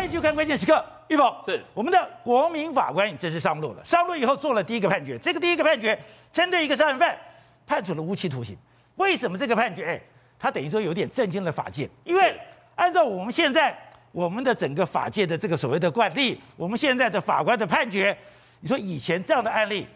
欢迎去看关键时刻，玉凤是我们的国民法官正式上路了。上路以后做了第一个判决，这个第一个判决针对一个杀人犯判处了无期徒刑。为什么这个判决？哎，他等于说有点震惊了法界，因为按照我们现在我们的整个法界的这个所谓的惯例，我们现在的法官的判决，你说以前这样的案例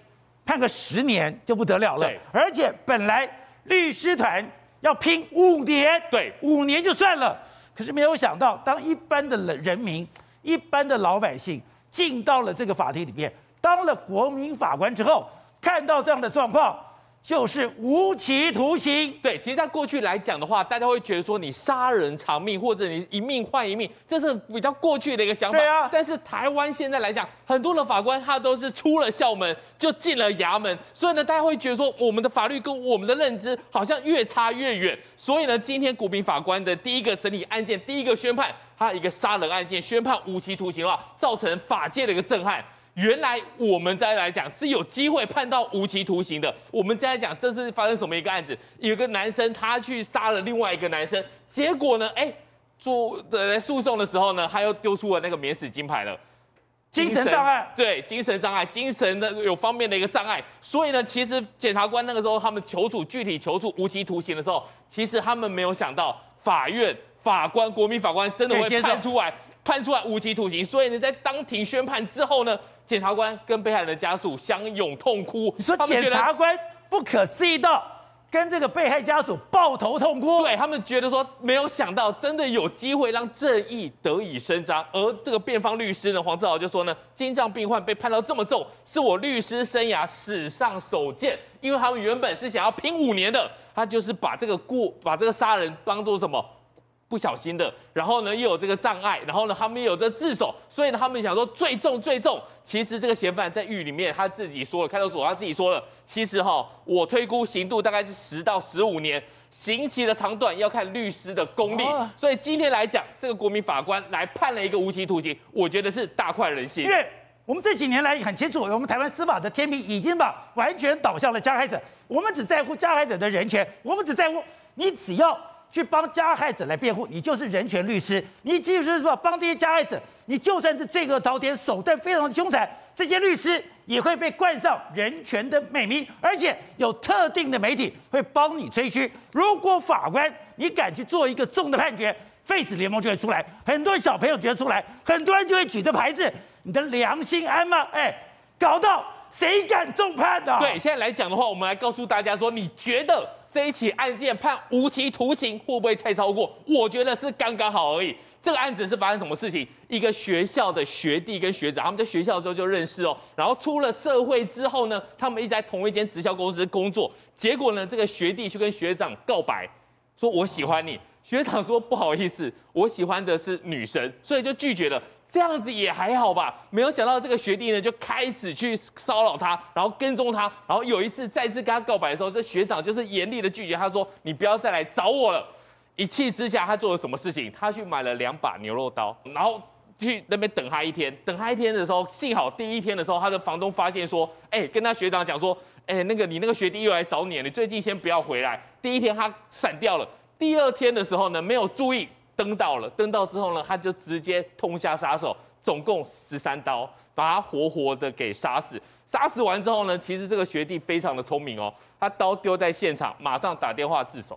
判个十年就不得了了，而且本来律师团要拼五年，对，五年就算了。可是没有想到，当一般的人民、一般的老百姓进到了这个法庭里面，当了国民法官之后，看到这样的状况。就是无期徒刑。对，其实，在过去来讲的话，大家会觉得说，你杀人偿命，或者你一命换一命，这是比较过去的一个想法。对啊。但是台湾现在来讲，很多的法官他都是出了校门就进了衙门，所以呢，大家会觉得说，我们的法律跟我们的认知好像越差越远。所以呢，今天国民法官的第一个审理案件，第一个宣判，他一个杀人案件宣判无期徒刑的话，造成法界的一个震撼。原来我们再来讲是有机会判到无期徒刑的。我们再来讲这是发生什么一个案子？有个男生他去杀了另外一个男生，结果呢，哎，做的诉讼的时候呢，他又丢出了那个免死金牌了，精神障碍。对，精神障碍，精神的有方面的一个障碍。所以呢，其实检察官那个时候他们求处具体求处无期徒刑的时候，其实他们没有想到法院法官国民法官真的会判出来。判出来无期徒刑，所以呢，在当庭宣判之后呢，检察官跟被害人的家属相拥痛哭。你说检察官不可思议到跟这个被害家属抱头痛哭？对，他们觉得说，没有想到真的有机会让正义得以伸张。而这个辩方律师呢，黄志豪就说呢，心脏病患被判到这么重，是我律师生涯史上首见。因为他们原本是想要拼五年的，他就是把这个过把这个杀人当做什么？不小心的，然后呢又有这个障碍，然后呢他们又有这个自首，所以呢他们想说最重最重。其实这个嫌犯在狱里面他自己说了，看守所他自己说了，其实哈我推估刑度大概是十到十五年，刑期的长短要看律师的功力。所以今天来讲，这个国民法官来判了一个无期徒刑，我觉得是大快人心。因为我们这几年来很清楚，我们台湾司法的天平已经把完全倒向了加害者，我们只在乎加害者的人权，我们只在乎你只要。去帮加害者来辩护，你就是人权律师。你即使是说帮这些加害者，你就算是罪恶滔天、手段非常的凶残，这些律师也会被冠上人权的美名，而且有特定的媒体会帮你吹嘘。如果法官你敢去做一个重的判决，Face 联盟就会出来，很多小朋友觉得出来，很多人就会举着牌子，你的良心安吗？哎，搞到谁敢重判的？对，现在来讲的话，我们来告诉大家说，你觉得？这一起案件判无期徒刑会不会太超过？我觉得是刚刚好而已。这个案子是发生什么事情？一个学校的学弟跟学长，他们在学校的时候就认识哦，然后出了社会之后呢，他们一直在同一间直销公司工作。结果呢，这个学弟去跟学长告白，说我喜欢你。学长说不好意思，我喜欢的是女生，所以就拒绝了。这样子也还好吧，没有想到这个学弟呢就开始去骚扰他，然后跟踪他，然后有一次再次跟他告白的时候，这学长就是严厉的拒绝他说：“你不要再来找我了。”一气之下，他做了什么事情？他去买了两把牛肉刀，然后去那边等他一天。等他一天的时候，幸好第一天的时候，他的房东发现说：“哎，跟他学长讲说，哎，那个你那个学弟又来找你，你最近先不要回来。”第一天他闪掉了，第二天的时候呢，没有注意。登到了，登到之后呢，他就直接痛下杀手，总共十三刀，把他活活的给杀死。杀死完之后呢，其实这个学弟非常的聪明哦，他刀丢在现场，马上打电话自首。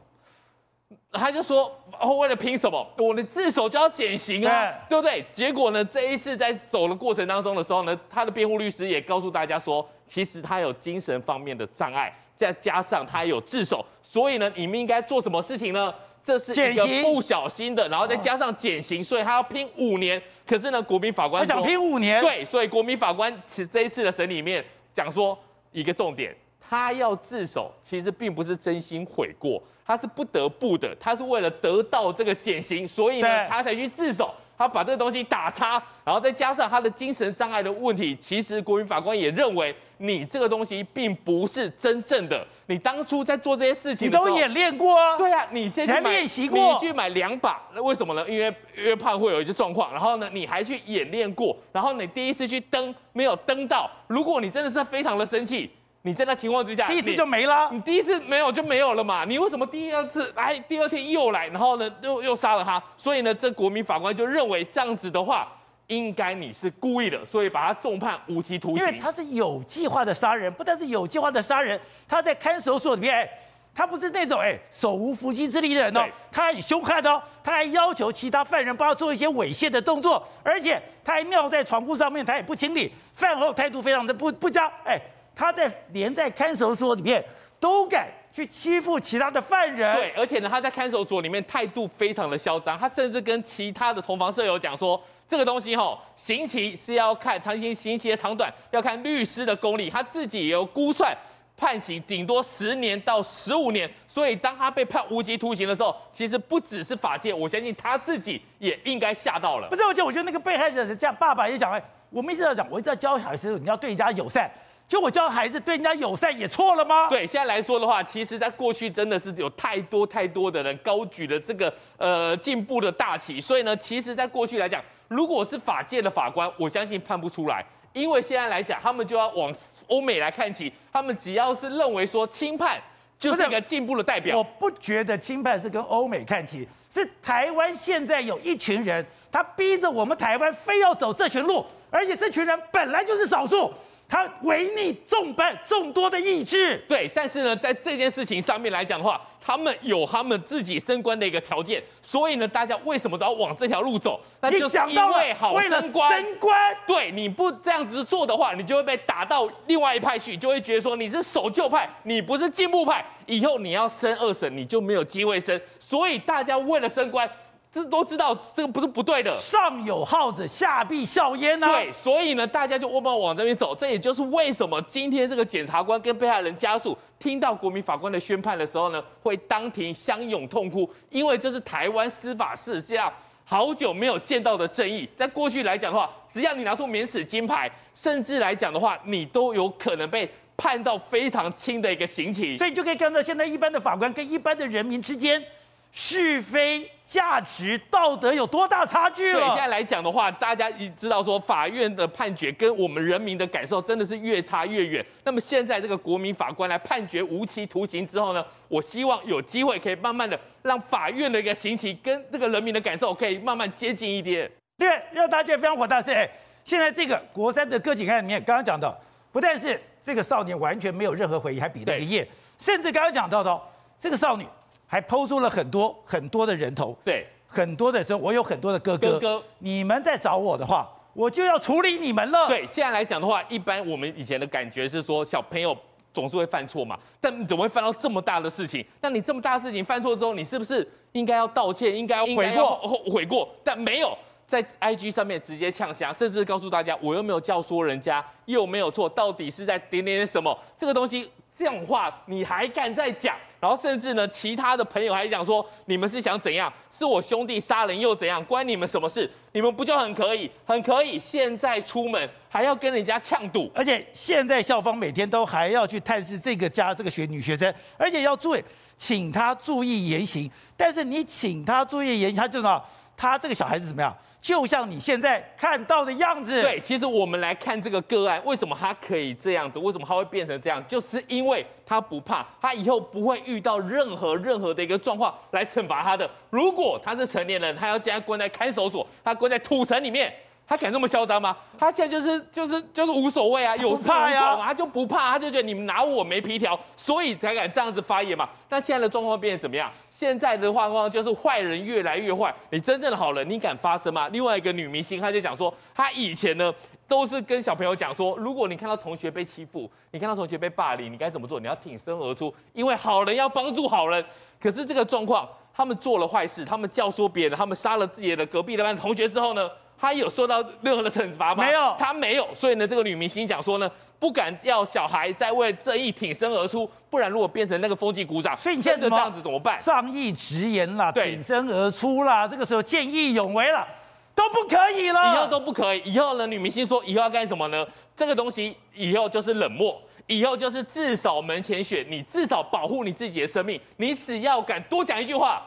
他就说：“哦，为了凭什么？我的自首就要减刑啊，对不对？”结果呢，这一次在走的过程当中的时候呢，他的辩护律师也告诉大家说，其实他有精神方面的障碍，再加上他有自首，所以呢，你们应该做什么事情呢？这是一个不小心的，然后再加上减刑，所以他要拼五年。可是呢，国民法官他想拼五年，对，所以国民法官其实这一次的审里面讲说一个重点，他要自首，其实并不是真心悔过，他是不得不的，他是为了得到这个减刑，所以呢，他才去自首。他把这个东西打叉，然后再加上他的精神障碍的问题，其实国民法官也认为你这个东西并不是真正的。你当初在做这些事情，你都演练过啊？对啊，你先去买，练习过，你去买两把，那为什么呢？因为因为怕会有一些状况，然后呢，你还去演练过，然后你第一次去登没有登到。如果你真的是非常的生气。你在那情况之下，第一次就没了。你第一次没有就没有了嘛？你为什么第二次来，第二天又来，然后呢又又杀了他？所以呢，这国民法官就认为这样子的话，应该你是故意的，所以把他重判无期徒刑。因为他是有计划的杀人，不但是有计划的杀人，他在看守所里面，他不是那种哎手无缚鸡之力的人哦，他还凶悍哦，他还要求其他犯人帮他做一些猥亵的动作，而且他还尿在床铺上面，他也不清理，饭后态度非常的不不佳，哎。他在连在看守所里面都敢去欺负其他的犯人，对，而且呢，他在看守所里面态度非常的嚣张，他甚至跟其他的同房舍友讲说，这个东西哈，刑期是要看长刑刑期的长短，要看律师的功力，他自己也有估算，判刑顶多十年到十五年，所以当他被判无期徒刑的时候，其实不只是法界，我相信他自己也应该吓到了。不是，而且我觉得那个被害者的家爸爸也讲，哎，我们一直在讲，我一直在教小孩子，你要对人家友善。就我教孩子对人家友善也错了吗？对，现在来说的话，其实在过去真的是有太多太多的人高举了这个呃进步的大旗，所以呢，其实在过去来讲，如果是法界的法官，我相信判不出来，因为现在来讲，他们就要往欧美来看齐，他们只要是认为说轻判就是一个进步的代表。我不觉得轻判是跟欧美看齐，是台湾现在有一群人，他逼着我们台湾非要走这群路，而且这群人本来就是少数。他违逆众般众多的意志，对，但是呢，在这件事情上面来讲的话，他们有他们自己升官的一个条件，所以呢，大家为什么都要往这条路走？那就是因为好升官。升官，对，你不这样子做的话，你就会被打到另外一派去，就会觉得说你是守旧派，你不是进步派，以后你要升二审，你就没有机会升。所以大家为了升官。这都知道，这个不是不对的。上有耗子，下必效焉呐。对，所以呢，大家就往往往这边走。这也就是为什么今天这个检察官跟被害人家属听到国民法官的宣判的时候呢，会当庭相拥痛哭，因为这是台湾司法史上好久没有见到的正义。在过去来讲的话，只要你拿出免死金牌，甚至来讲的话，你都有可能被判到非常轻的一个刑期。所以就可以看到，现在一般的法官跟一般的人民之间。是非价值道德有多大差距了？对，现在来讲的话，大家已知道说，法院的判决跟我们人民的感受真的是越差越远。那么现在这个国民法官来判决无期徒刑之后呢，我希望有机会可以慢慢的让法院的一个刑期跟这个人民的感受可以慢慢接近一点。对，让大家非常火大是，哎，现在这个国三的个警案里面，刚刚讲到，不但是这个少年完全没有任何回忆，还比了个耶，甚至刚刚讲到的这个少女。还抛出了很多很多的人头，对，很多的时候，我有很多的哥哥，哥哥，你们在找我的话，我就要处理你们了。对，现在来讲的话，一般我们以前的感觉是说，小朋友总是会犯错嘛，但你怎么会犯到这么大的事情？那你这么大的事情犯错之后，你是不是应该要道歉，应该要悔过？悔过，但没有在 IG 上面直接呛瞎，甚至告诉大家，我又没有教唆人家，又没有错，到底是在点点点什么？这个东西这种话你还敢再讲？然后甚至呢，其他的朋友还讲说，你们是想怎样？是我兄弟杀人又怎样？关你们什么事？你们不就很可以？很可以？现在出门还要跟人家呛赌，而且现在校方每天都还要去探视这个家这个学女学生，而且要注意，请他注意言行。但是你请他注意言行，他就什么，他这个小孩子怎么样？就像你现在看到的样子。对，其实我们来看这个个案，为什么他可以这样子？为什么他会变成这样？就是因为他不怕，他以后不会遇到任何任何的一个状况来惩罚他的。如果他是成年人，他要将他关在看守所，他关在土城里面。他敢这么嚣张吗？他现在就是就是就是无所谓啊，有事无补，他就不怕，他就觉得你们拿我没皮条，所以才敢这样子发言嘛。但现在的状况变得怎么样？现在的状况就是坏人越来越坏，你真正的好人，你敢发声吗？另外一个女明星，她就讲说，她以前呢都是跟小朋友讲说，如果你看到同学被欺负，你看到同学被霸凌，你该怎么做？你要挺身而出，因为好人要帮助好人。可是这个状况，他们做了坏事，他们教唆别人，他们杀了自己的隔壁的班同学之后呢？他有受到任何的惩罚吗？没有，他没有。所以呢，这个女明星讲说呢，不敢要小孩再为正义挺身而出，不然如果变成那个风纪股长，所以你现在这样子怎么办？仗义直言啦，挺身而出啦，这个时候见义勇为了，都不可以了。以后都不可以。以后呢，女明星说以后要干什么呢？这个东西以后就是冷漠，以后就是至少门前雪，你至少保护你自己的生命。你只要敢多讲一句话。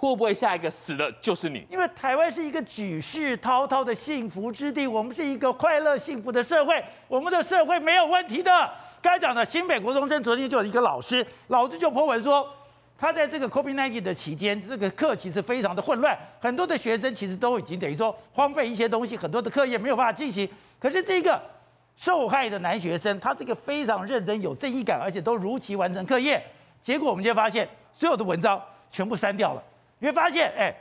会不会下一个死的就是你？因为台湾是一个举世滔滔的幸福之地，我们是一个快乐幸福的社会，我们的社会没有问题的。刚才讲的新北国中生昨天就有一个老师，老师就 po 文说，他在这个 COVID-19 的期间，这个课其实非常的混乱，很多的学生其实都已经等于说荒废一些东西，很多的课业没有办法进行。可是这个受害的男学生，他这个非常认真、有正义感，而且都如期完成课业。结果我们就发现，所有的文章全部删掉了。你会发现，哎，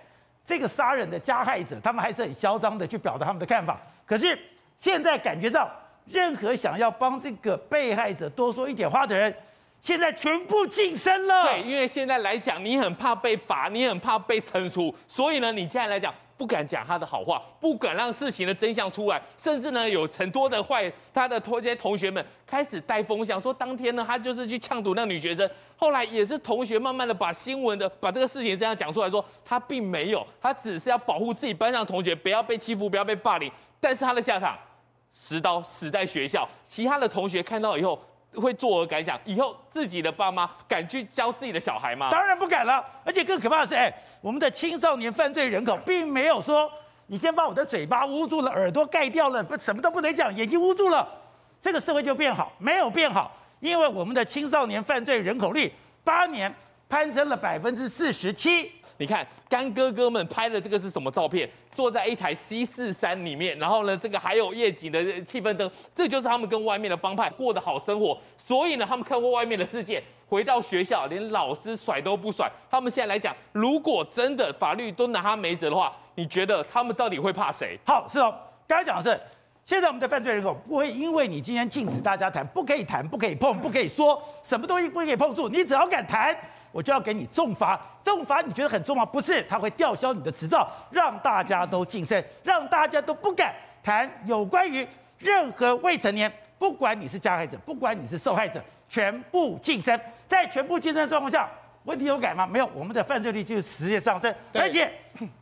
这个杀人的加害者，他们还是很嚣张的去表达他们的看法。可是现在感觉到，任何想要帮这个被害者多说一点话的人，现在全部噤声了。对，因为现在来讲，你很怕被罚，你很怕被惩处，所以呢，你现在来讲。不敢讲他的好话，不敢让事情的真相出来，甚至呢，有很多的坏他的这些同学们开始带风向，说当天呢，他就是去呛堵那女学生。后来也是同学慢慢的把新闻的把这个事情这样讲出来说，他并没有，他只是要保护自己班上同学不要被欺负，不要被霸凌。但是他的下场，实刀死在学校，其他的同学看到以后。会作何感想？以后自己的爸妈敢去教自己的小孩吗？当然不敢了。而且更可怕的是，哎，我们的青少年犯罪人口并没有说，你先把我的嘴巴捂住了，耳朵盖掉了，不什么都不能讲，眼睛捂住了，这个社会就变好？没有变好，因为我们的青少年犯罪人口率八年攀升了百分之四十七。你看干哥哥们拍的这个是什么照片？坐在一台 C 四三里面，然后呢，这个还有夜景的气氛灯，这就是他们跟外面的帮派过的好生活。所以呢，他们看过外面的世界，回到学校连老师甩都不甩。他们现在来讲，如果真的法律都拿他没辙的话，你觉得他们到底会怕谁？好，是哦，刚才讲的是。现在我们的犯罪人口不会因为你今天禁止大家谈，不可以谈，不可以碰，不可以说什么东西不可以碰触，你只要敢谈，我就要给你重罚。重罚你觉得很重吗？不是，他会吊销你的执照，让大家都噤声，让大家都不敢谈有关于任何未成年，不管你是加害者，不管你是受害者，全部噤声。在全部噤声的状况下，问题有改吗？没有，我们的犯罪率就是直线上升，而且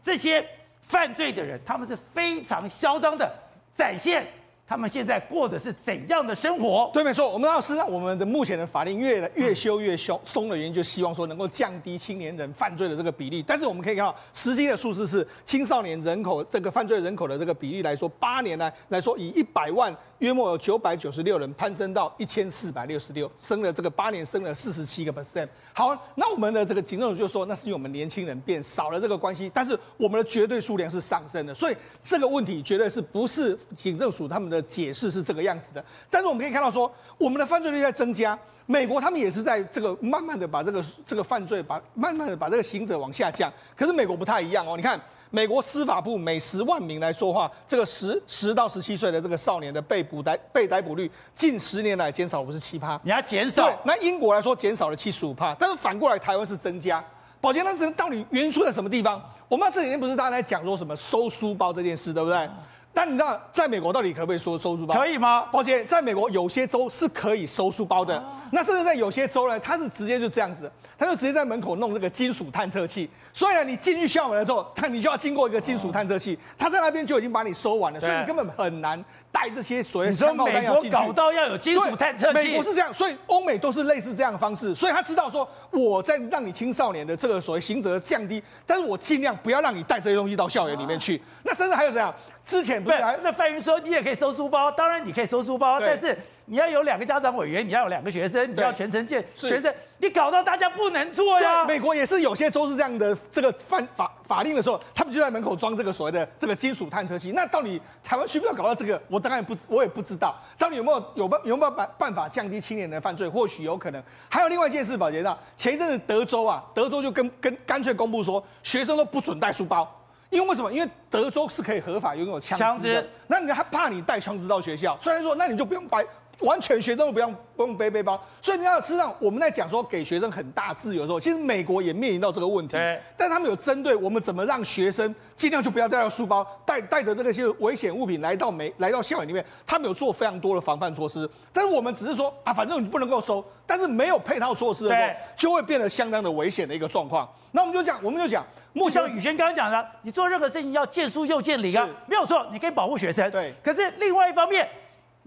这些犯罪的人，他们是非常嚣张的。展现他们现在过的是怎样的生活？对，没错。我们要是让，我们的目前的法令越来越修越松松的原因，就希望说能够降低青年人犯罪的这个比例。但是我们可以看到，实际的数字是青少年人口这个犯罪人口的这个比例来说，八年来来说，以一百万约莫有九百九十六人攀升到一千四百六十六，升了这个八年升了四十七个 percent。好，那我们的这个警政署就说，那是因为我们年轻人变少了这个关系，但是我们的绝对数量是上升的，所以这个问题绝对是不是警政署他们的。解释是这个样子的，但是我们可以看到说，我们的犯罪率在增加，美国他们也是在这个慢慢的把这个这个犯罪把慢慢的把这个刑责往下降，可是美国不太一样哦，你看美国司法部每十万名来说话，这个十十到十七岁的这个少年的被捕逮被逮捕率近十年来减少了不是七趴，你要减少，那英国来说减少了七十五趴，但是反过来台湾是增加，宝杰，那这到底原因出在什么地方？我们这几天不是大家在讲说什么收书包这件事，对不对？但你知道，在美国到底可不可以说收书包？可以吗？抱歉，在美国有些州是可以收书包的。那甚至在有些州呢，他是直接就这样子，他就直接在门口弄这个金属探测器。所以呢，你进去校门的时候，他你就要经过一个金属探测器，他在那边就已经把你收完了，所以你根本很难带这些所谓枪炮弹药进去。搞到要有金属探测器。美国是这样，所以欧美都是类似这样的方式。所以他知道说，我在让你青少年的这个所谓刑责降低，但是我尽量不要让你带这些东西到校园里面去。那甚至还有这样。之前不是那范云说，你也可以收书包，当然你可以收书包，但是你要有两个家长委员，你要有两个学生，你要全程见全程，你搞到大家不能做呀。美国也是有些州是这样的，这个犯法法令的时候，他们就在门口装这个所谓的这个金属探测器。那到底台湾需不需要搞到这个？我当然不，我也不知道。到底有没有有办有没有办办法降低青年的犯罪？或许有可能。还有另外一件事，宝杰道，前一阵子德州啊，德州就跟跟干脆公布说，学生都不准带书包。因为为什么？因为德州是可以合法拥有枪支的，那你还怕你带枪支到学校？虽然说，那你就不用把完全学生都不用不用背背包。所以你要事实上，我们在讲说给学生很大自由的时候，其实美国也面临到这个问题。但他们有针对我们怎么让学生尽量就不要带到书包，带带着这个些危险物品来到美来到校园里面，他们有做非常多的防范措施。但是我们只是说啊，反正你不能够收，但是没有配套措施的时候，就会变得相当的危险的一个状况。那我们就讲，我们就讲。就像宇轩刚刚讲的，你做任何事情要见树又见林啊，没有错，你可以保护学生。对。可是另外一方面，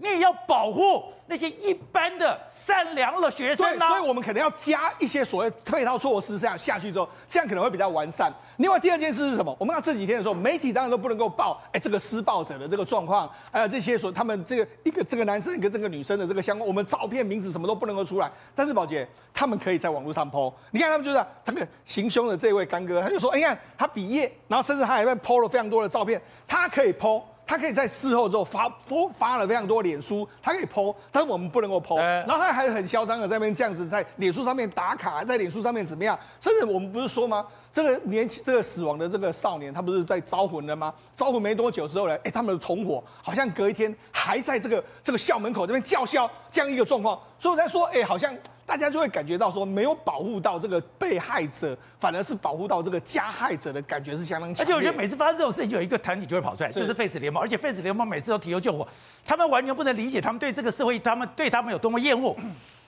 你也要保护那些一般的善良的学生对，所以我们可能要加一些所谓配套措施，这样下去之后，这样可能会比较完善。另外第二件事是什么？我们看这几天的时候，媒体当然都不能够报，哎，这个施暴者的这个状况，还有这些说他们这个一个这个男生跟这个女生的这个相关，我们照片、名字什么都不能够出来。但是宝杰他们可以在网络上 po，你看他们就是这个行凶的这位干哥，他就说，哎呀，他毕业，然后甚至他还在 po 了非常多的照片，他可以 po。他可以在事后之后发发发了非常多脸书，他可以 po，但是我们不能够 po。然后他还很嚣张的在那边这样子在脸书上面打卡，在脸书上面怎么样？甚至我们不是说吗？这个年轻这个死亡的这个少年，他不是在招魂了吗？招魂没多久之后呢，哎，他们的同伙好像隔一天还在这个这个校门口这边叫嚣这样一个状况，所以我在说，哎，好像。大家就会感觉到说，没有保护到这个被害者，反而是保护到这个加害者的感觉是相当强。而且我觉得每次发生这种事情，有一个团体就会跑出来，就是废死联盟。而且废死联盟每次都提油救火，他们完全不能理解他们对这个社会，他们对他们有多么厌恶。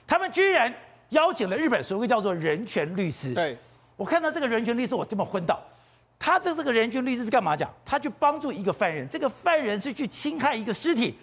他们居然邀请了日本所谓叫做人权律师。对，我看到这个人权律师，我这么昏倒。他这这个人权律师是干嘛讲？他去帮助一个犯人，这个犯人是去侵害一个尸体，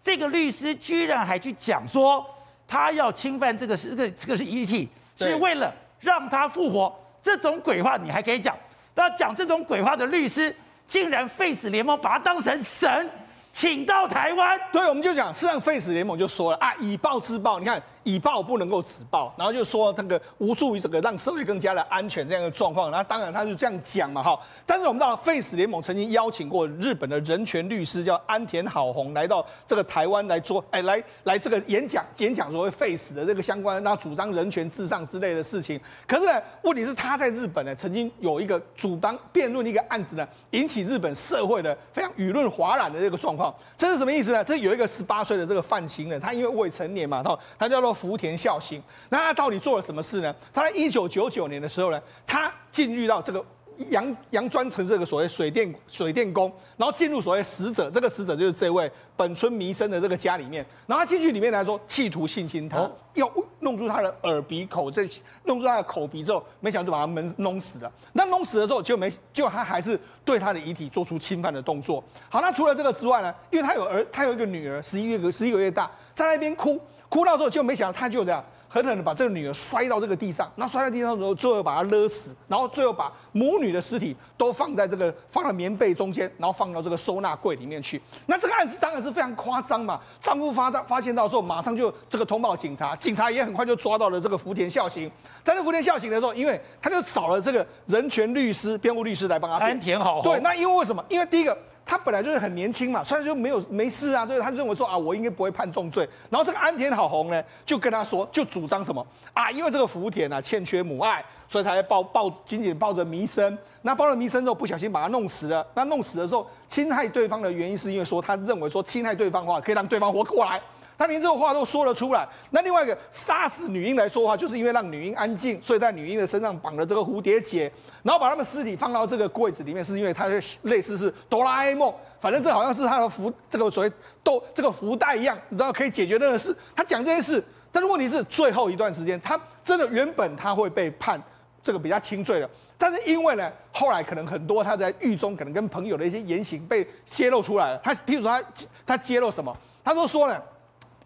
这个律师居然还去讲说。他要侵犯这个是这个这个是遗体，是为了让他复活。这种鬼话你还可以讲？那讲这种鬼话的律师，竟然 Face 联盟把他当成神，请到台湾。对，我们就讲，事实上废死联盟就说了啊，以暴制暴，你看。以暴不能够止暴，然后就说那个无助于这个让社会更加的安全这样的状况，然后当然他就这样讲嘛哈。但是我们知道，Face 联盟曾经邀请过日本的人权律师叫安田好宏来到这个台湾来做，哎来来这个演讲演讲所谓 Face 的这个相关，然后主张人权至上之类的事情。可是呢，问题是他在日本呢曾经有一个主张辩论的一个案子呢，引起日本社会的非常舆论哗然的这个状况。这是什么意思呢？这有一个十八岁的这个犯行人，他因为未成年嘛，他他叫做。福田孝行，那他到底做了什么事呢？他在一九九九年的时候呢，他进入到这个杨杨专城这个所谓水电水电工，然后进入所谓死者，这个死者就是这位本村弥生的这个家里面，然后他进去里面来说，企图性侵他，要弄出他的耳鼻口，这弄出他的口鼻之后，没想到就把他们弄死了。那弄死了之后，就没就他还是对他的遗体做出侵犯的动作。好，那除了这个之外呢，因为他有儿，他有一个女儿，十一月十一个月大，在那边哭。哭到之后就没想到，他就这样狠狠的把这个女儿摔到这个地上，那摔在地上之后，最后把她勒死，然后最后把母女的尸体都放在这个放在棉被中间，然后放到这个收纳柜里面去。那这个案子当然是非常夸张嘛。丈夫发到发现到之后，马上就这个通报警察，警察也很快就抓到了这个福田孝行。在那福田孝行的时候，因为他就找了这个人权律师、辩护律师来帮他安田好。对，那因为为什么？因为第一个。他本来就是很年轻嘛，虽然就没有没事啊，对他认为说啊，我应该不会判重罪。然后这个安田好宏呢，就跟他说，就主张什么啊，因为这个福田啊欠缺母爱，所以他才抱抱紧紧抱着弥生。那抱着弥生之后，不小心把他弄死了。那弄死的时候，侵害对方的原因是因为说他认为说侵害对方的话可以让对方活过来。他连这个话都说了出来。那另外一个杀死女婴来说话，就是因为让女婴安静，所以在女婴的身上绑了这个蝴蝶结，然后把他们尸体放到这个柜子里面，是因为他类似是哆啦 A 梦，反正这好像是他的福这个所谓豆这个福袋一样，你知道可以解决任何事。他讲这些事，但是问题是最后一段时间，他真的原本他会被判这个比较轻罪的，但是因为呢，后来可能很多他在狱中可能跟朋友的一些言行被泄露出来了。他譬如说他他揭露什么？他说说呢。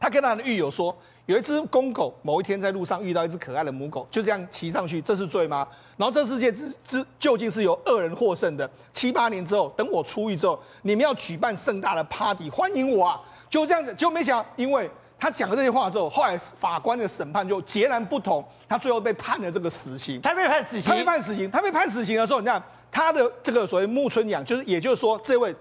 他跟他的狱友说，有一只公狗，某一天在路上遇到一只可爱的母狗，就这样骑上去，这是罪吗？然后这世界之之究竟是由恶人获胜的？七八年之后，等我出狱之后，你们要举办盛大的 party 欢迎我啊！就这样子，就没想到，因为他讲了这些话之后，后来法官的审判就截然不同，他最后被判了这个死刑。他被判死刑？他被判死刑。他被判死刑的时候，你看他的这个所谓木村养，就是也就是说这位。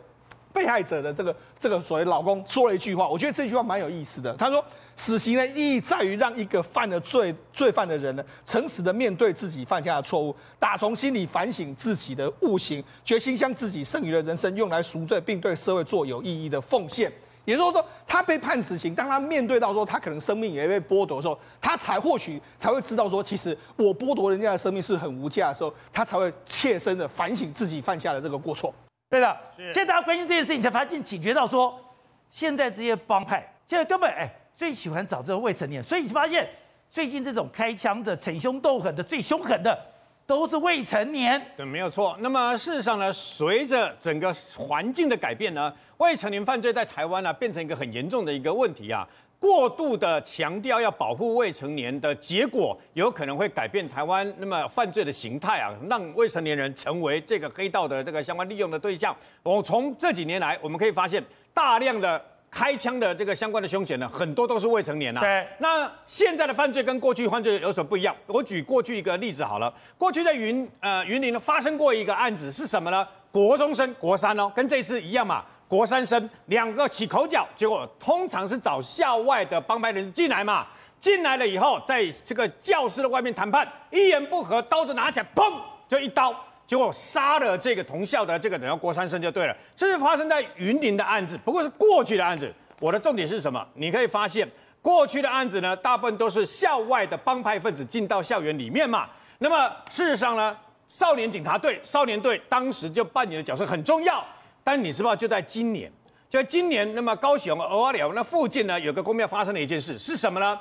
被害者的这个这个所谓老公说了一句话，我觉得这句话蛮有意思的。他说：“死刑的意义在于让一个犯了罪罪犯的人呢，诚实的面对自己犯下的错误，打从心里反省自己的悟行，决心将自己剩余的人生用来赎罪，并对社会做有意义的奉献。”也就是说，他被判死刑，当他面对到说他可能生命也被剥夺的时候，他才或许才会知道说，其实我剥夺人家的生命是很无价的时候，他才会切身的反省自己犯下的这个过错。对的，现在大家关心这件事情，才发现警觉到说，现在这些帮派现在根本哎最喜欢找这个未成年，所以你发现最近这种开枪的、逞凶斗狠的、最凶狠的，都是未成年。对，没有错。那么事实上呢，随着整个环境的改变呢，未成年犯罪在台湾呢、啊、变成一个很严重的一个问题啊。过度的强调要保护未成年的结果，有可能会改变台湾那么犯罪的形态啊，让未成年人成为这个黑道的这个相关利用的对象。我从这几年来，我们可以发现大量的开枪的这个相关的凶嫌呢，很多都是未成年啊。对。那现在的犯罪跟过去犯罪有什么不一样？我举过去一个例子好了。过去在云呃云林呢发生过一个案子是什么呢？国中生国三哦，跟这次一样嘛。国三生两个起口角，结果通常是找校外的帮派人士进来嘛，进来了以后，在这个教室的外面谈判，一言不合，刀子拿起来，砰，就一刀，结果杀了这个同校的这个等于国三生就对了。这是发生在云林的案子，不过是过去的案子。我的重点是什么？你可以发现，过去的案子呢，大部分都是校外的帮派分子进到校园里面嘛。那么事实上呢，少年警察队、少年队当时就扮演的角色很重要。但你知道，就在今年，就在今年，那么高雄蚵仔寮那附近呢，有个宫庙发生了一件事，是什么呢？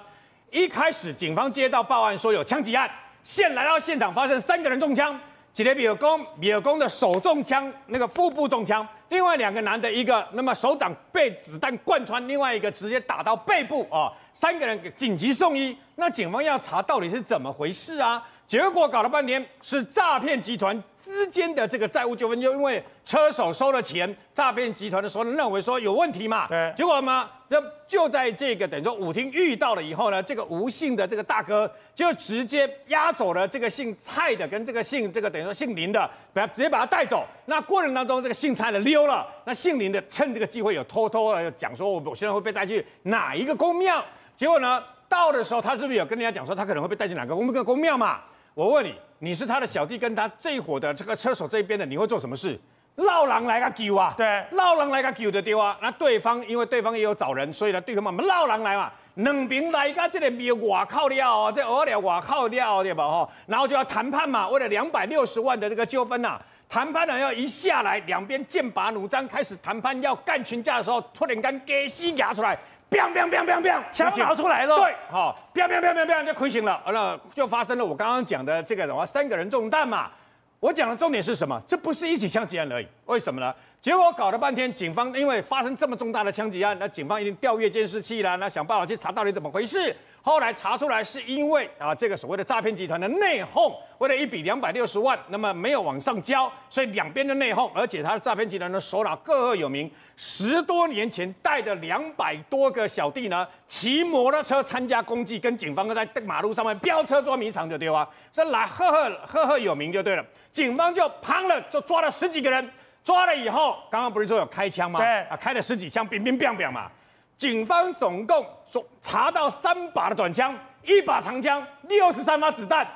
一开始警方接到报案说有枪击案，现来到现场发现三个人中枪，几个比尔公比尔公的手中枪，那个腹部中枪，另外两个男的，一个那么手掌被子弹贯穿，另外一个直接打到背部啊，三个人紧急送医。那警方要查到底是怎么回事啊？结果搞了半天是诈骗集团之间的这个债务纠纷，就因为车手收了钱，诈骗集团的时候认为说有问题嘛，对，结果嘛，就就在这个等于说舞厅遇到了以后呢，这个吴姓的这个大哥就直接押走了这个姓蔡的跟这个姓这个等于说姓林的，把他直接把他带走。那过程当中，这个姓蔡的溜了，那姓林的趁这个机会有偷偷的讲说，我我现在会被带去哪一个公庙？结果呢，到的时候他是不是有跟人家讲说他可能会被带进哪个宫个宫庙嘛？我问你，你是他的小弟，跟他这一伙的这个车手这一边的，你会做什么事？绕狼来个救啊！对，绕狼来个救的丢啊！那对方因为对方也有找人，所以呢，对方嘛，我们绕狼来嘛，两边来个这个庙外靠了哦，这蚵仔寮外靠了对吧？哈，然后就要谈判嘛，为了两百六十万的这个纠纷呐，谈判呢要一下来，两边剑拔弩张，开始谈判要干群架的时候，突然间给西牙出来。砰砰砰砰砰，枪拿出来了。对，好，砰砰砰砰砰就亏醒了。完了，就发生了我刚刚讲的这个什么三个人中弹嘛。我讲的重点是什么？这不是一起枪击案而已。为什么呢？结果搞了半天，警方因为发生这么重大的枪击案，那警方一定调阅监视器啦，那想办法去查到底怎么回事。后来查出来是因为啊，这个所谓的诈骗集团的内讧，为了一笔两百六十万，那么没有往上交，所以两边的内讧，而且他的诈骗集团的首脑个个有名，十多年前带着两百多个小弟呢，骑摩托车参加公祭，跟警方在马路上面飙车捉迷藏就对啊，这来赫赫赫赫有名就对了，警方就砰了，就抓了十几个人，抓了以后，刚刚不是说有开枪吗？对，啊，开了十几枪，乒乒乓乓嘛。警方总共总查到三把的短枪，一把长枪，六十三发子弹。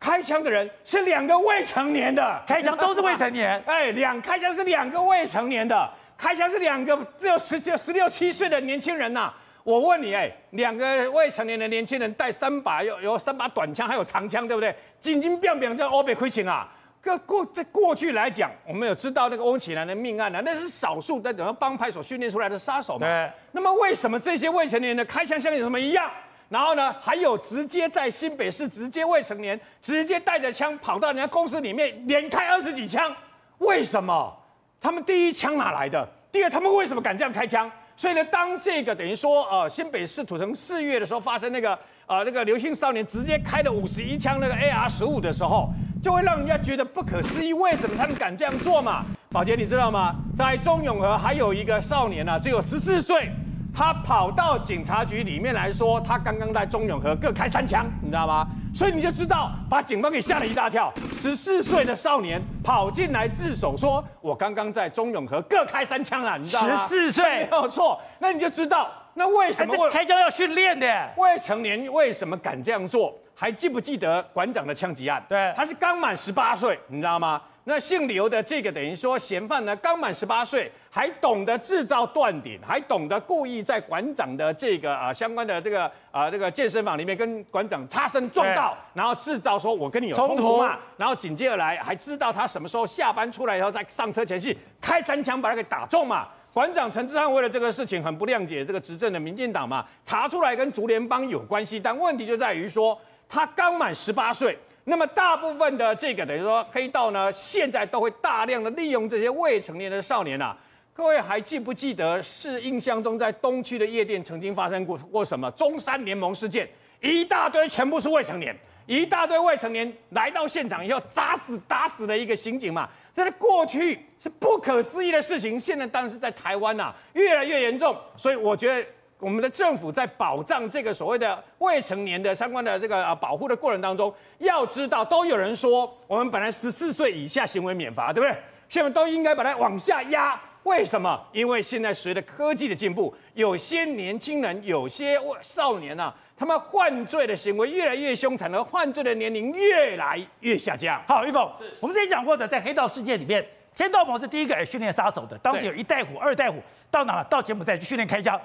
开枪的人是两个未成年的，开枪都是未成年。哎，两开枪是两个未成年的，开枪是两个只有十九、十六七岁的年轻人呐、啊。我问你，哎，两个未成年的年轻人带三把有有三把短枪，还有长枪，对不对？紧紧彪彪叫欧北亏钱啊！个过在过去来讲，我们有知道那个翁启南的命案呢、啊，那是少数的整个帮派所训练出来的杀手嘛。对。那么为什么这些未成年的开枪像有什么一样？然后呢，还有直接在新北市直接未成年，直接带着枪跑到人家公司里面连开二十几枪？为什么？他们第一枪哪来的？第二，他们为什么敢这样开枪？所以呢，当这个等于说呃新北市土城四月的时候发生那个呃那个刘姓少年直接开了五十一枪那个 AR 十五的时候。就会让人家觉得不可思议，为什么他们敢这样做嘛？宝杰，你知道吗？在中永和还有一个少年呢、啊，只有十四岁，他跑到警察局里面来说，他刚刚在中永和各开三枪，你知道吗？所以你就知道，把警方给吓了一大跳。十四岁的少年跑进来自首，说我刚刚在中永和各开三枪了，你知道吗？十四岁没有错，那你就知道，那为什么开枪要训练的？未成年为什么敢这样做？还记不记得馆长的枪击案？对，他是刚满十八岁，你知道吗？那姓刘的这个等于说嫌犯呢，刚满十八岁，还懂得制造断点，还懂得故意在馆长的这个啊相关的这个啊这个健身房里面跟馆长擦身撞到，然后制造说我跟你有冲突嘛，然后紧接而来还知道他什么时候下班出来以后在上车前夕开三枪把他给打中嘛。馆长陈志汉为了这个事情很不谅解这个执政的民进党嘛，查出来跟竹联帮有关系，但问题就在于说。他刚满十八岁，那么大部分的这个等于说黑道呢，现在都会大量的利用这些未成年的少年啊。各位还记不记得是印象中在东区的夜店曾经发生过过什么中山联盟事件？一大堆全部是未成年，一大堆未成年来到现场以后砸死打死的一个刑警嘛。这在过去是不可思议的事情，现在当然是在台湾呐、越来越严重。所以我觉得。我们的政府在保障这个所谓的未成年的相关的这个啊保护的过程当中，要知道，都有人说，我们本来十四岁以下行为免罚，对不对？现在都应该把它往下压。为什么？因为现在随着科技的进步，有些年轻人、有些少年啊，他们犯罪的行为越来越凶残，而犯罪的年龄越来越下降。好，玉凤，我们之前讲过的，在黑道世界里面，天道盟是第一个来训练杀手的，当时有一代虎、二代虎，到哪到柬埔寨去训练开枪。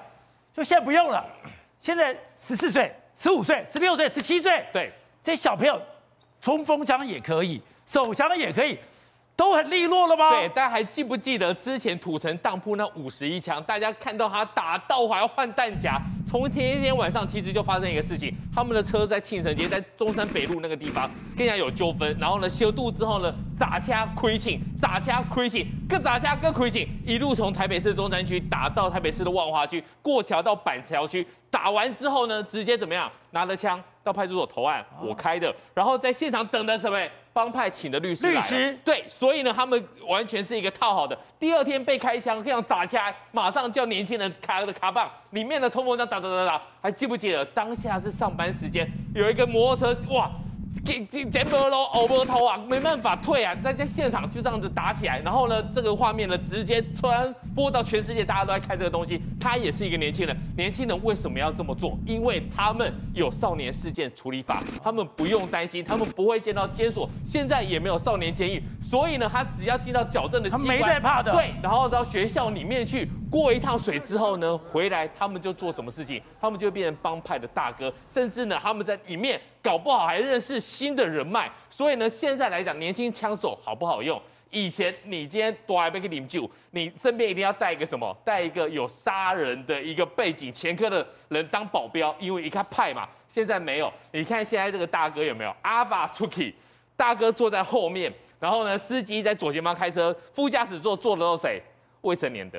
就现在不用了，现在十四岁、十五岁、十六岁、十七岁，对，这些小朋友冲锋枪也可以，手枪也可以。都很利落了吗？对，大家还记不记得之前土城当铺那五十一枪？大家看到他打到还要换弹夹。从前一天晚上其实就发生一个事情，他们的车在庆城街，在中山北路那个地方跟人家有纠纷，然后呢修度之后呢砸掐亏庆，砸掐亏庆，各砸掐各亏庆，一路从台北市中山区打到台北市的万华区，过桥到板桥区，打完之后呢直接怎么样？拿着枪到派出所投案，我开的，然后在现场等的什么？帮派请的律师，律师对，所以呢，他们完全是一个套好的。第二天被开枪，这样砸下来，马上叫年轻人卡的卡棒，里面的冲锋枪打打打打，还记不记得当下是上班时间，有一个摩托车，哇！给给前波喽，后波头啊，没办法退啊，在在现场就这样子打起来，然后呢，这个画面呢直接传播到全世界，大家都在看这个东西。他也是一个年轻人，年轻人为什么要这么做？因为他们有少年事件处理法，他们不用担心，他们不会见到监所，现在也没有少年监狱，所以呢，他只要进到矫正的机关，他没在怕的。对，然后到学校里面去过一趟水之后呢，回来他们就做什么事情？他们就变成帮派的大哥，甚至呢，他们在里面。搞不好还认识新的人脉，所以呢，现在来讲，年轻枪手好不好用？以前你今天多爱被领救，你身边一定要带一个什么？带一个有杀人的一个背景前科的人当保镖，因为一看派嘛。现在没有，你看现在这个大哥有没有？阿法出去，大哥坐在后面，然后呢，司机在左前方开车，副驾驶座坐的都是谁？未成年的，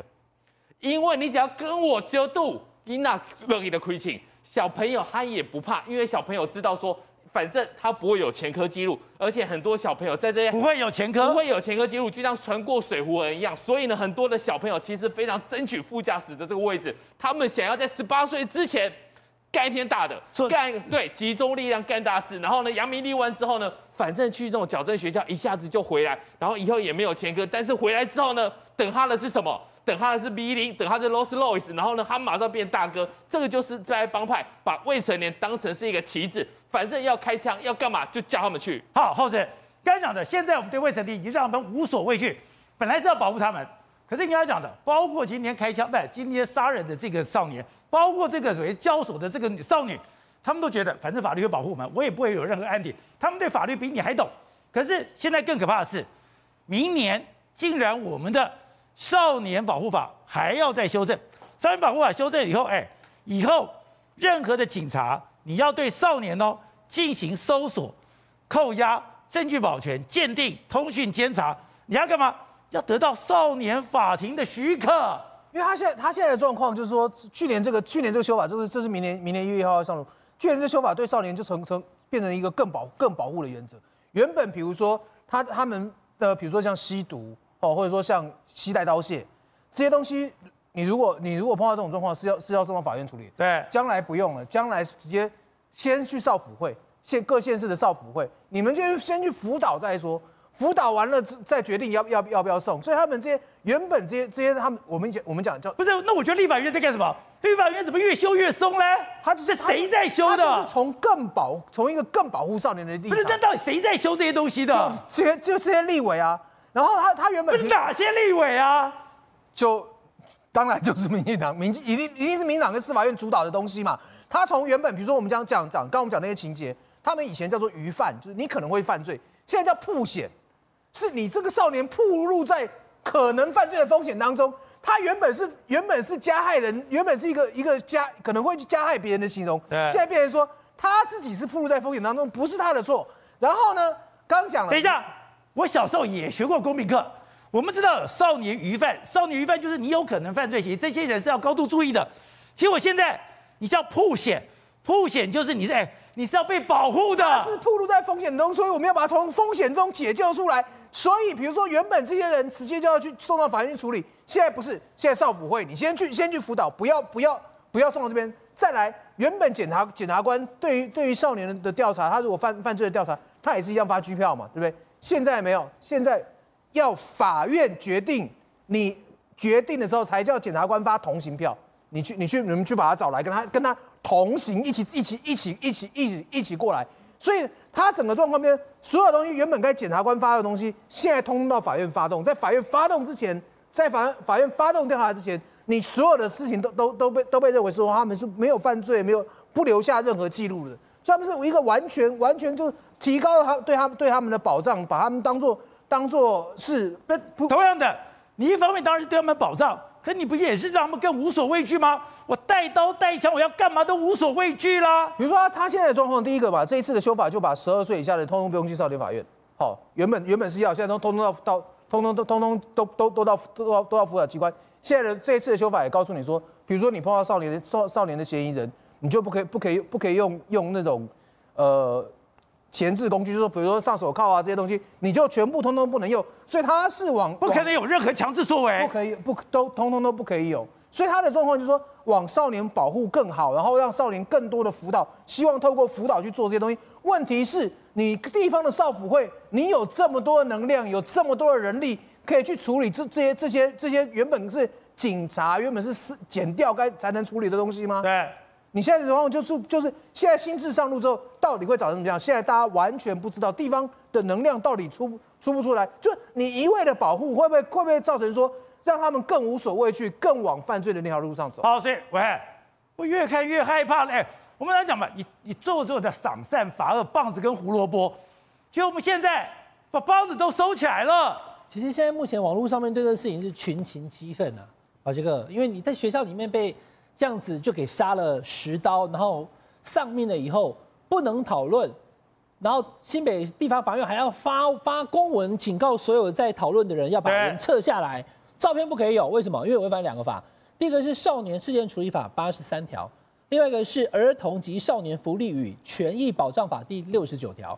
因为你只要跟我交度，你那乐意的亏情。小朋友他也不怕，因为小朋友知道说，反正他不会有前科记录，而且很多小朋友在这些不会有前科，不会有前科记录，就像船过水壶人一样。所以呢，很多的小朋友其实非常争取副驾驶的这个位置，他们想要在十八岁之前干一天大的，干对集中力量干大事。然后呢，扬名立万之后呢，反正去那种矫正学校一下子就回来，然后以后也没有前科。但是回来之后呢，等他的是什么？等他的是 B 零，等他是 Los Lois，然后呢，他马上变大哥。这个就是在帮派把未成年当成是一个棋子，反正要开枪要干嘛就叫他们去。好，浩生刚才讲的，现在我们对未成年已经让他们无所畏惧，本来是要保护他们，可是你要讲的，包括今天开枪，不，今天杀人的这个少年，包括这个所谓交手的这个少女，他们都觉得反正法律会保护我们，我也不会有任何案底。他们对法律比你还懂。可是现在更可怕的是，明年竟然我们的。少年保护法还要再修正，少年保护法修正以后，哎，以后任何的警察，你要对少年哦进行搜索、扣押、证据保全、鉴定、通讯监察，你要干嘛？要得到少年法庭的许可。因为他现在他现在的状况就是说，去年这个去年这个修法，就是这是明年明年一月一号要上路。去年这修法对少年就成成变成一个更保更保护的原则。原本比如说他他们的比如说像吸毒。哦，或者说像携带刀械这些东西，你如果你如果碰到这种状况，是要是要送到法院处理。对，将来不用了，将来直接先去少辅会，县各县市的少辅会，你们就先去辅导再说，辅导完了再决定要要要不要送。所以他们这些原本这些这些他们我们讲我们讲叫不是，那我觉得立法院在干什么？立法院怎么越修越松呢？他这是谁在修的？就是从更保从一个更保护少年的地方。不是，那到底谁在修这些东西的？就这些就这些立委啊。然后他他原本是哪些立委啊？就当然就是民进党，民进一定一定是民党跟司法院主导的东西嘛。他从原本比如说我们讲讲讲，刚刚我们讲那些情节，他们以前叫做虞犯，就是你可能会犯罪，现在叫曝险，是你这个少年暴露在可能犯罪的风险当中。他原本是原本是加害人，原本是一个一个加可能会去加害别人的形容，现在变成说他自己是暴露在风险当中，不是他的错。然后呢，刚讲了，等一下，我小时候也学过公民课，我们知道少年虞犯，少年虞犯就是你有可能犯罪行为，这些人是要高度注意的。其实我现在你叫曝险，曝险就是你在你是要被保护的，他是暴露在风险中，所以我们要把他从风险中解救出来。所以，比如说原本这些人直接就要去送到法院去处理，现在不是，现在少辅会，你先去先去辅导，不要不要不要送到这边，再来。原本检察检察官对于对于少年的调查，他如果犯犯罪的调查，他也是一样发拘票嘛，对不对？现在没有，现在要法院决定，你决定的时候才叫检察官发同行票，你去你去你们去把他找来，跟他跟他同行，一起一起一起一起一起一起过来。所以他整个状况边，所有东西原本该检察官发的东西，现在通通到法院发动，在法院发动之前，在法法院发动调查之前。你所有的事情都都都被都被认为说他们是没有犯罪，没有不留下任何记录的，所以他们是一个完全完全就提高了他对他们对他们的保障，把他们当做当做是不同样的。你一方面当然是对他们保障，可你不也是让他们更无所畏惧吗？我带刀带枪，我要干嘛都无所畏惧啦。比如说他，他现在的状况，第一个吧，这一次的修法就把十二岁以下的通通不用进少年法院。好，原本原本是要，现在都通通到到通通都通通都都都到都到都到辅导机关。现在的这一次的修法也告诉你说，比如说你碰到少年的少少年的嫌疑人，你就不可以不可以不可以用用那种呃前置工具，就是说比如说上手铐啊这些东西，你就全部通通不能用。所以他是往不可能有任何强制作为，不可以不都通通都不可以有。所以他的状况就是说，往少年保护更好，然后让少年更多的辅导，希望透过辅导去做这些东西。问题是，你地方的少辅会，你有这么多的能量，有这么多的人力。可以去处理这这些这些这些原本是警察原本是司检调该才能处理的东西吗？对，你现在的状况就是就是现在新制上路之后，到底会长成怎么样？现在大家完全不知道地方的能量到底出出不出来。就你一味的保护，会不会会不会造成说让他们更无所畏惧，更往犯罪的那条路上走？好，所以喂，我越看越害怕了。哎，我们来讲嘛，你你做做的赏善罚恶，棒子跟胡萝卜，就我们现在把棒子都收起来了。其实现在目前网络上面对这个事情是群情激愤啊，啊这个，因为你在学校里面被这样子就给杀了十刀，然后丧命了以后不能讨论，然后新北地方法院还要发发公文警告所有在讨论的人要把人撤下来，照片不可以有，为什么？因为违反两个法，第一个是少年事件处理法八十三条，另外一个是儿童及少年福利与权益保障法第六十九条，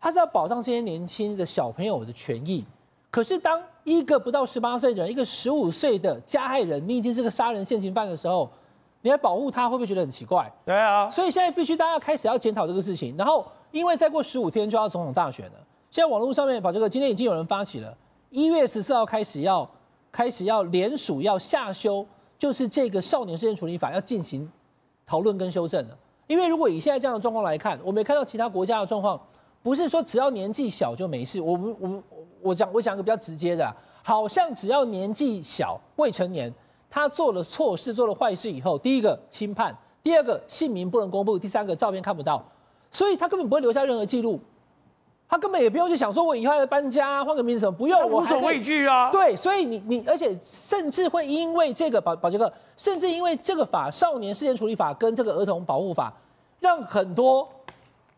它是要保障这些年轻的小朋友的权益。可是，当一个不到十八岁的人，一个十五岁的加害人，你已经是个杀人现行犯的时候，你来保护他，会不会觉得很奇怪？对啊。所以现在必须大家开始要检讨这个事情。然后，因为再过十五天就要总统大选了，现在网络上面把这个今天已经有人发起了，一月十四号开始要开始要联署要下修，就是这个少年事件处理法要进行讨论跟修正了。因为如果以现在这样的状况来看，我们也看到其他国家的状况，不是说只要年纪小就没事。我们我们。我讲，我讲一个比较直接的，好像只要年纪小、未成年，他做了错事、做了坏事以后，第一个轻判，第二个姓名不能公布，第三个照片看不到，所以他根本不会留下任何记录，他根本也不用去想说，我以后要搬家、换个名字什么，不用，无所畏惧啊。对，所以你你，而且甚至会因为这个保保这个，甚至因为这个法《少年事件处理法》跟这个儿童保护法，让很多。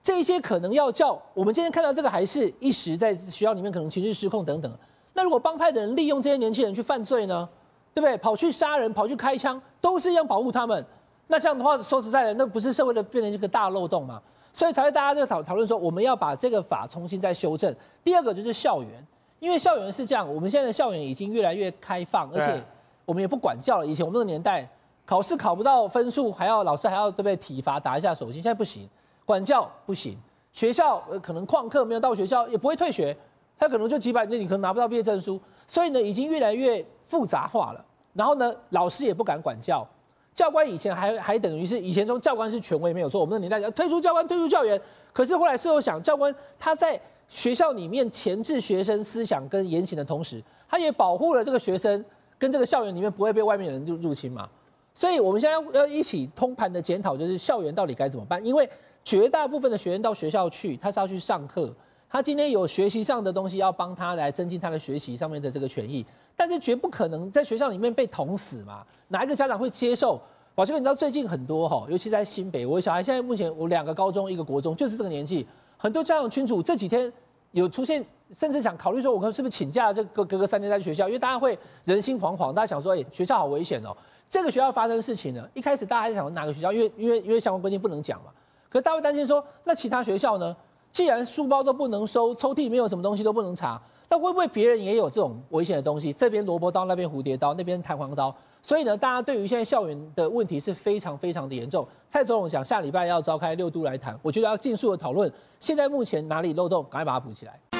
这些可能要叫我们今天看到这个，还是一时在学校里面可能情绪失控等等。那如果帮派的人利用这些年轻人去犯罪呢？对不对？跑去杀人，跑去开枪，都是一样保护他们。那这样的话，说实在的，那不是社会的变成一个大漏洞吗？所以才会大家在讨讨论说，我们要把这个法重新再修正。第二个就是校园，因为校园是这样，我们现在的校园已经越来越开放，而且我们也不管教了。以前我们那个年代，考试考不到分数，还要老师还要对不对体罚打一下手心，现在不行。管教不行，学校呃可能旷课没有到学校也不会退学，他可能就几百那你可能拿不到毕业证书，所以呢已经越来越复杂化了。然后呢老师也不敢管教，教官以前还还等于是以前说教官是权威没有错，我们的年代讲退出教官退出教员，可是后来事后想教官他在学校里面钳制学生思想跟言行的同时，他也保护了这个学生跟这个校园里面不会被外面的人入入侵嘛。所以我们现在要一起通盘的检讨，就是校园到底该怎么办，因为。绝大部分的学员到学校去，他是要去上课。他今天有学习上的东西要帮他来增进他的学习上面的这个权益，但是绝不可能在学校里面被捅死嘛？哪一个家长会接受？宝杰哥，你知道最近很多哈，尤其在新北，我小孩现在目前我两个高中一个国中，就是这个年纪，很多家长群组这几天有出现，甚至想考虑说，我是不是请假这个隔个三天在学校？因为大家会人心惶惶，大家想说，哎，学校好危险哦。这个学校发生的事情呢，一开始大家还在想哪个学校，因为因为因为相关规定不能讲嘛。可是大家会担心说，那其他学校呢？既然书包都不能收，抽屉里面有什么东西都不能查，那会不会别人也有这种危险的东西？这边萝卜刀，那边蝴蝶刀，那边弹簧刀。所以呢，大家对于现在校园的问题是非常非常的严重。蔡总统讲下礼拜要召开六都来谈，我觉得要尽速的讨论。现在目前哪里漏洞，赶快把它补起来。